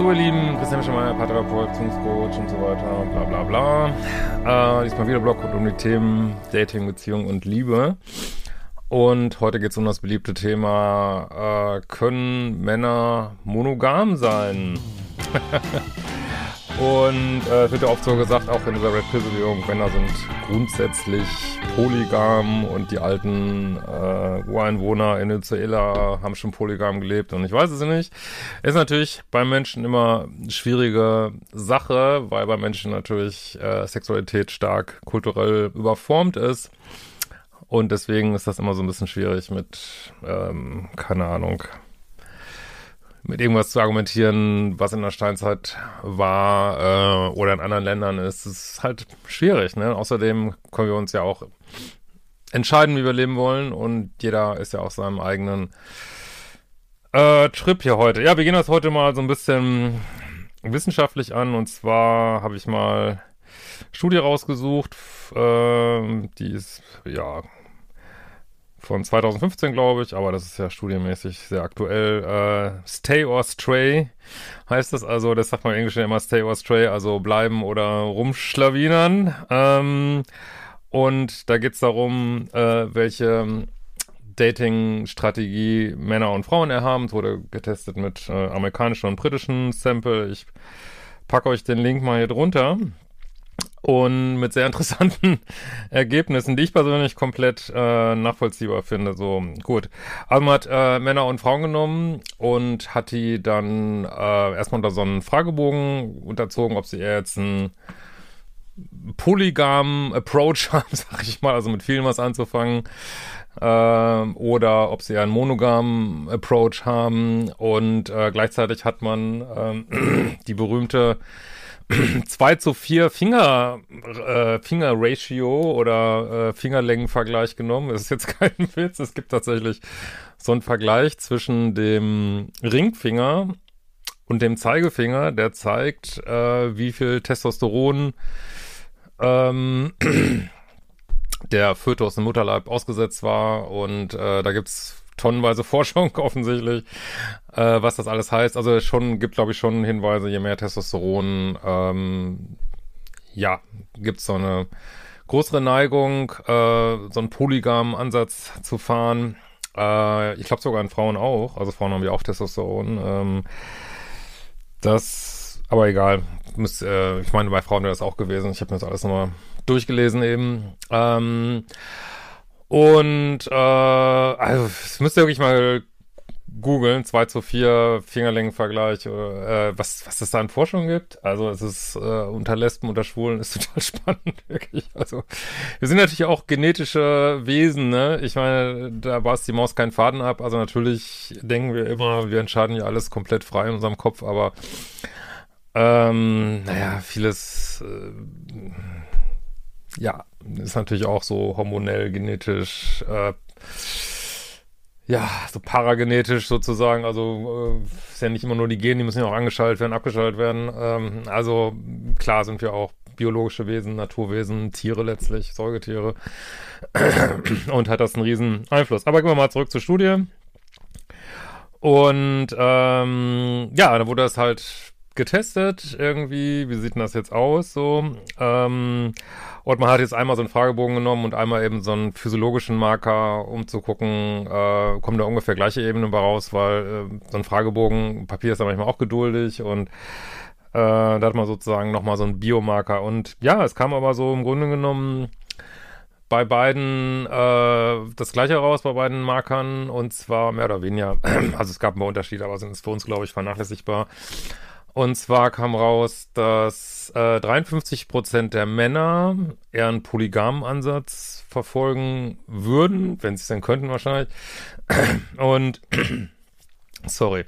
So, ihr Lieben, Christian Schemeier, Paartherapeut, Beziehungscoach und so weiter, bla bla bla. Äh, diesmal wieder Blog rund um die Themen Dating, Beziehung und Liebe. Und heute geht es um das beliebte Thema, äh, können Männer monogam sein? Und äh, es wird ja oft so gesagt, auch in dieser Red Pill-Bewegung, Männer sind grundsätzlich polygam und die alten äh, Ureinwohner in Venezuela haben schon polygam gelebt und ich weiß es nicht. Ist natürlich bei Menschen immer eine schwierige Sache, weil bei Menschen natürlich äh, Sexualität stark kulturell überformt ist. Und deswegen ist das immer so ein bisschen schwierig mit, ähm, keine Ahnung, mit irgendwas zu argumentieren, was in der Steinzeit war äh, oder in anderen Ländern ist, ist halt schwierig. Ne? Außerdem können wir uns ja auch entscheiden, wie wir leben wollen und jeder ist ja auf seinem eigenen äh, Trip hier heute. Ja, wir gehen das heute mal so ein bisschen wissenschaftlich an und zwar habe ich mal Studie rausgesucht, äh, die ist ja von 2015, glaube ich, aber das ist ja studienmäßig sehr aktuell. Äh, stay or stray heißt das also, das sagt man im Englischen immer stay or stray, also bleiben oder rumschlawinern. Ähm, und da geht's darum, äh, welche Dating-Strategie Männer und Frauen erhaben. Es wurde getestet mit äh, amerikanischen und britischen Sample. Ich packe euch den Link mal hier drunter und mit sehr interessanten Ergebnissen, die ich persönlich komplett äh, nachvollziehbar finde. So gut. Also man hat äh, Männer und Frauen genommen und hat die dann äh, erstmal unter so einen Fragebogen unterzogen, ob sie jetzt einen polygamen Approach haben, sag ich mal, also mit vielen was anzufangen, äh, oder ob sie einen monogamen Approach haben und äh, gleichzeitig hat man äh, die berühmte 2 zu 4 Finger, äh, Finger-Ratio oder äh, Fingerlängenvergleich genommen. Das ist jetzt kein Witz. Es gibt tatsächlich so einen Vergleich zwischen dem Ringfinger und dem Zeigefinger, der zeigt, äh, wie viel Testosteron ähm, der Fötus im Mutterleib ausgesetzt war. Und äh, da gibt's tonnenweise Forschung offensichtlich, äh, was das alles heißt. Also schon gibt, glaube ich, schon Hinweise, je mehr Testosteron, ähm, ja, gibt's so eine größere Neigung, äh, so einen polygamen Ansatz zu fahren. Äh, ich glaube sogar in Frauen auch. Also Frauen haben ja auch Testosteron. Ähm, das, aber egal. Müsst, äh, ich meine, bei Frauen wäre das auch gewesen. Ich habe mir das alles nochmal durchgelesen eben. Ähm, und äh, also das müsst ihr wirklich mal googeln, 2 zu 4 Fingerlängenvergleich, äh, was, was es da an Forschung gibt. Also es ist äh, unter Lesben, unter Schwulen ist total spannend, wirklich. Also wir sind natürlich auch genetische Wesen, ne? Ich meine, da bast die Maus keinen Faden ab. Also natürlich denken wir immer, wir entscheiden ja alles komplett frei in unserem Kopf, aber ähm, naja, vieles äh, ja, ist natürlich auch so hormonell, genetisch, äh, ja, so paragenetisch sozusagen. Also äh, ist ja nicht immer nur die Gene, die müssen ja auch angeschaltet werden, abgeschaltet werden. Ähm, also klar sind wir auch biologische Wesen, Naturwesen, Tiere letztlich, Säugetiere. Und hat das einen riesen Einfluss. Aber gehen wir mal zurück zur Studie. Und ähm, ja, da wurde das halt getestet irgendwie. Wie sieht denn das jetzt aus? So. Ähm, und man hat jetzt einmal so einen Fragebogen genommen und einmal eben so einen physiologischen Marker, um zu gucken, äh, kommen da ungefähr gleiche Ebenen raus, weil äh, so ein Fragebogen, Papier ist da manchmal auch geduldig und äh, da hat man sozusagen nochmal so einen Biomarker. Und ja, es kam aber so im Grunde genommen bei beiden äh, das gleiche raus, bei beiden Markern, und zwar mehr oder weniger, also es gab einen Unterschied, aber sind es für uns, glaube ich, vernachlässigbar. Und zwar kam raus, dass äh, 53 Prozent der Männer eher einen polygamen Ansatz verfolgen würden, wenn sie es denn könnten wahrscheinlich. Und sorry.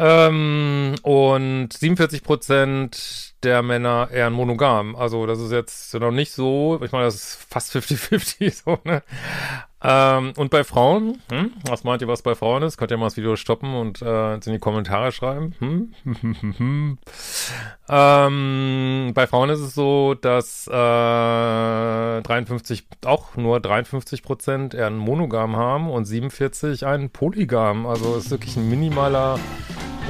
Ähm, und 47 Prozent der Männer eher monogam. Also das ist jetzt noch nicht so, ich meine, das ist fast 50-50 so, ne? Ähm, und bei Frauen, hm? was meint ihr, was bei Frauen ist? Könnt ihr mal das Video stoppen und äh, in die Kommentare schreiben. Hm? ähm, bei Frauen ist es so, dass äh, 53, auch nur 53 Prozent eher einen Monogam haben und 47 einen Polygam. Also ist wirklich ein minimaler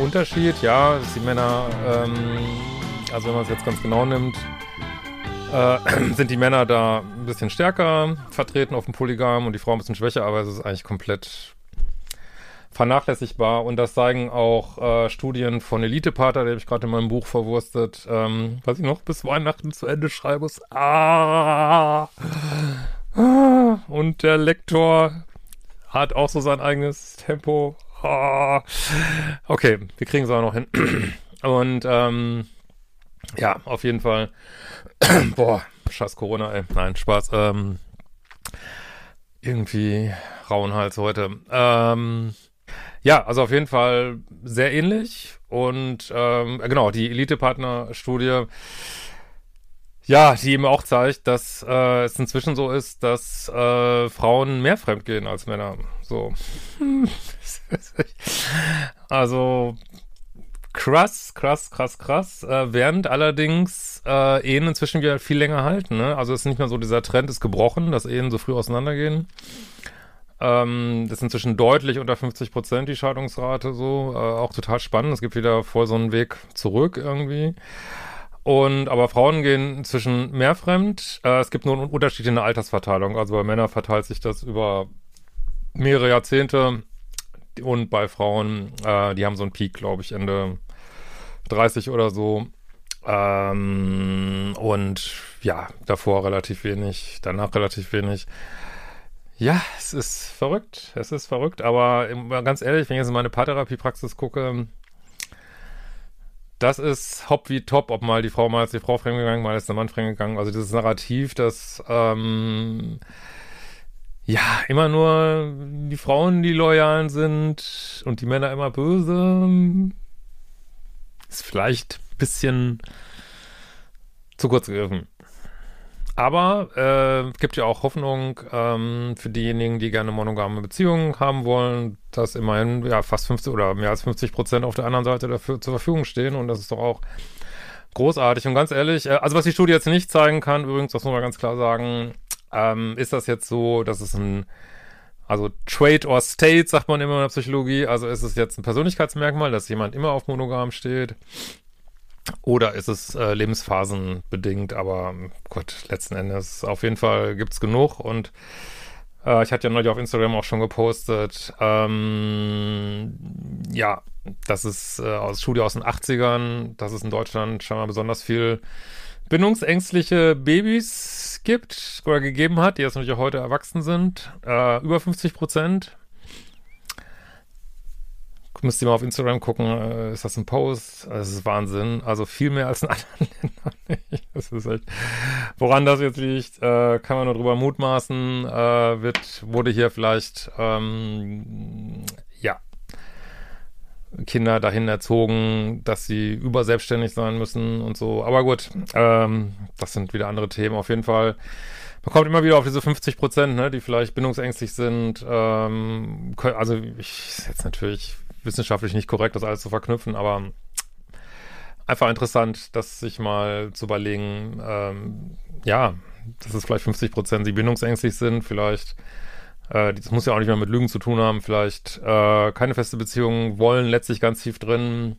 Unterschied. Ja, dass die Männer, ähm, also wenn man es jetzt ganz genau nimmt, äh, sind die Männer da ein bisschen stärker vertreten auf dem Polygam und die Frauen ein bisschen schwächer, aber es ist eigentlich komplett vernachlässigbar und das zeigen auch äh, Studien von Elite-Pater, die habe ich gerade in meinem Buch verwurstet, ähm, was ich noch bis Weihnachten zu Ende schreiben muss. Ah, ah, und der Lektor hat auch so sein eigenes Tempo. Ah, okay, wir kriegen es auch noch hin. Und ähm, ja, auf jeden Fall. Boah, scheiß Corona, ey. Nein, Spaß. Ähm, irgendwie rauen Hals heute. Ähm, ja, also auf jeden Fall sehr ähnlich. Und ähm, genau, die Elite-Partner-Studie, ja, die eben auch zeigt, dass äh, es inzwischen so ist, dass äh, Frauen mehr fremdgehen als Männer. So. also krass, krass, krass, krass. Äh, während allerdings äh, Ehen inzwischen wieder viel länger halten. Ne? Also es ist nicht mehr so, dieser Trend ist gebrochen, dass Ehen so früh auseinandergehen. Ähm, das ist inzwischen deutlich unter 50 Prozent die Scheidungsrate so. Äh, auch total spannend. Es gibt wieder voll so einen Weg zurück irgendwie. Und aber Frauen gehen inzwischen mehr fremd. Äh, es gibt nur einen Unterschied in der Altersverteilung. Also bei Männern verteilt sich das über mehrere Jahrzehnte und bei Frauen, äh, die haben so einen Peak, glaube ich, Ende 30 oder so. Ähm, und ja, davor relativ wenig, danach relativ wenig. Ja, es ist verrückt, es ist verrückt, aber ganz ehrlich, wenn ich jetzt in meine Paartherapiepraxis gucke, das ist hopp wie top, ob mal die Frau mal ist die Frau fremdgegangen, mal ist der Mann fremdgegangen. Also dieses Narrativ, das ähm, ja, immer nur die Frauen, die loyalen sind und die Männer immer böse. Ist vielleicht ein bisschen zu kurz gegriffen. Aber äh, gibt ja auch Hoffnung ähm, für diejenigen, die gerne monogame Beziehungen haben wollen, dass immerhin ja fast 50 oder mehr als 50 Prozent auf der anderen Seite dafür zur Verfügung stehen und das ist doch auch großartig. Und ganz ehrlich, äh, also was die Studie jetzt nicht zeigen kann, übrigens, das muss man ganz klar sagen, ähm, ist das jetzt so, dass es ein, also Trade or State, sagt man immer in der Psychologie, also ist es jetzt ein Persönlichkeitsmerkmal, dass jemand immer auf Monogam steht? Oder ist es äh, lebensphasenbedingt? Aber Gott, letzten Endes auf jeden Fall gibt's genug und äh, ich hatte ja neulich auf Instagram auch schon gepostet, ähm, ja, das ist äh, aus Studie aus den 80ern, dass es in Deutschland scheinbar besonders viel bindungsängstliche Babys gibt oder gegeben hat, die jetzt natürlich auch heute erwachsen sind. Äh, über 50 Prozent. Müsst ihr mal auf Instagram gucken, äh, ist das ein Post? Das ist Wahnsinn. Also viel mehr als in anderen Ländern. das ist echt, woran das jetzt liegt, äh, kann man nur drüber mutmaßen. Äh, wird, wurde hier vielleicht, ähm, Kinder dahin erzogen, dass sie überselbstständig sein müssen und so. Aber gut, ähm, das sind wieder andere Themen. Auf jeden Fall, man kommt immer wieder auf diese 50 Prozent, ne, die vielleicht bindungsängstlich sind. Ähm, also ich ist jetzt natürlich wissenschaftlich nicht korrekt, das alles zu verknüpfen, aber einfach interessant, das sich mal zu überlegen, ähm, ja, dass es vielleicht 50 Prozent, die bindungsängstlich sind, vielleicht äh, das muss ja auch nicht mehr mit Lügen zu tun haben, vielleicht äh, keine feste Beziehung wollen, letztlich ganz tief drin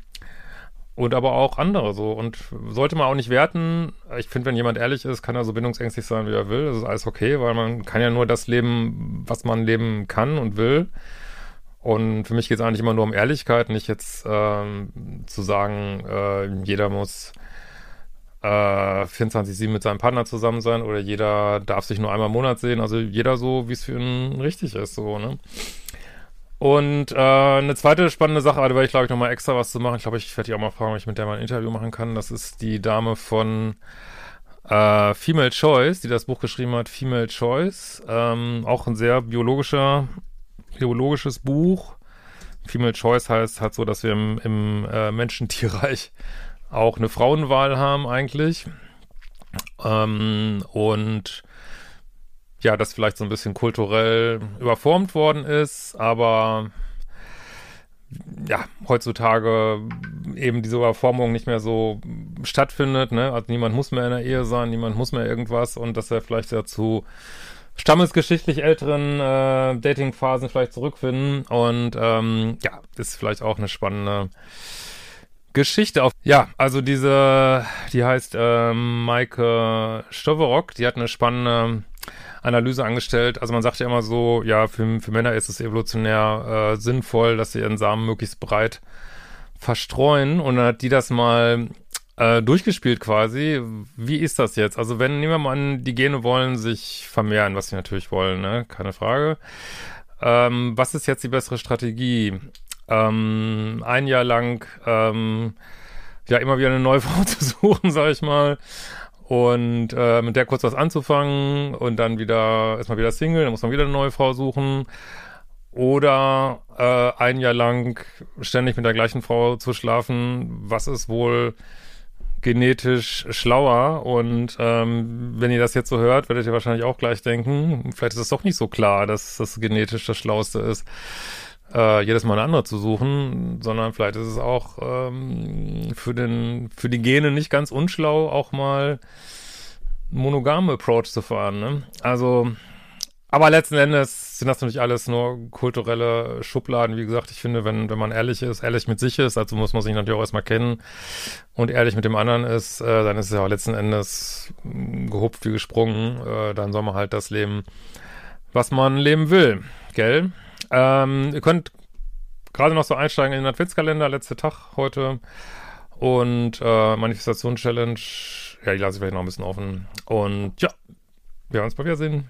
und aber auch andere so. Und sollte man auch nicht werten. Ich finde, wenn jemand ehrlich ist, kann er so bindungsängstlich sein, wie er will. Das ist alles okay, weil man kann ja nur das leben, was man leben kann und will. Und für mich geht es eigentlich immer nur um Ehrlichkeit, nicht jetzt ähm, zu sagen, äh, jeder muss äh, 24-7 mit seinem Partner zusammen sein oder jeder darf sich nur einmal im Monat sehen. Also jeder so, wie es für ihn richtig ist, so, ne? Und äh, eine zweite spannende Sache, da werde ich, glaube ich, nochmal extra was zu machen. Ich glaube, ich werde die auch mal fragen, ob ich mit der mal ein Interview machen kann. Das ist die Dame von äh, Female Choice, die das Buch geschrieben hat, Female Choice. Ähm, auch ein sehr biologischer, biologisches Buch. Female Choice heißt halt so, dass wir im, im äh, Menschentierreich auch eine Frauenwahl haben eigentlich. Ähm, und ja, das vielleicht so ein bisschen kulturell überformt worden ist, aber ja, heutzutage eben diese Überformung nicht mehr so stattfindet, ne? Also niemand muss mehr in der Ehe sein, niemand muss mehr irgendwas und dass er vielleicht dazu stammesgeschichtlich älteren äh, Datingphasen vielleicht zurückfinden und ähm, ja, ist vielleicht auch eine spannende Geschichte auf. Ja, also diese, die heißt ähm, Maike Stoverock, die hat eine spannende Analyse angestellt. Also man sagt ja immer so, ja, für, für Männer ist es evolutionär äh, sinnvoll, dass sie ihren Samen möglichst breit verstreuen. Und dann hat die das mal äh, durchgespielt quasi. Wie ist das jetzt? Also wenn, nehmen wir mal an, die Gene wollen sich vermehren, was sie natürlich wollen, ne? Keine Frage. Ähm, was ist jetzt die bessere Strategie? Ähm, ein Jahr lang ähm, ja immer wieder eine neue Frau zu suchen, sag ich mal und äh, mit der kurz was anzufangen und dann wieder erstmal wieder Single, dann muss man wieder eine neue Frau suchen. Oder äh, ein Jahr lang ständig mit der gleichen Frau zu schlafen, was ist wohl genetisch schlauer? Und ähm, wenn ihr das jetzt so hört, werdet ihr wahrscheinlich auch gleich denken, vielleicht ist es doch nicht so klar, dass das genetisch das Schlauste ist äh, jedes Mal eine andere zu suchen, sondern vielleicht ist es auch ähm, für den für die Gene nicht ganz unschlau, auch mal monogame Approach zu fahren. Ne? Also, aber letzten Endes sind das natürlich alles nur kulturelle Schubladen. Wie gesagt, ich finde, wenn wenn man ehrlich ist, ehrlich mit sich ist, also muss man sich natürlich auch erstmal kennen und ehrlich mit dem anderen ist, äh, dann ist es ja auch letzten Endes gehupft wie gesprungen. Äh, dann soll man halt das leben, was man leben will, gell? Ähm, ihr könnt gerade noch so einsteigen in den Adventskalender, letzter Tag heute. Und äh, Manifestation-Challenge, ja, die lasse ich vielleicht noch ein bisschen offen. Und ja, wir werden uns bald wiedersehen.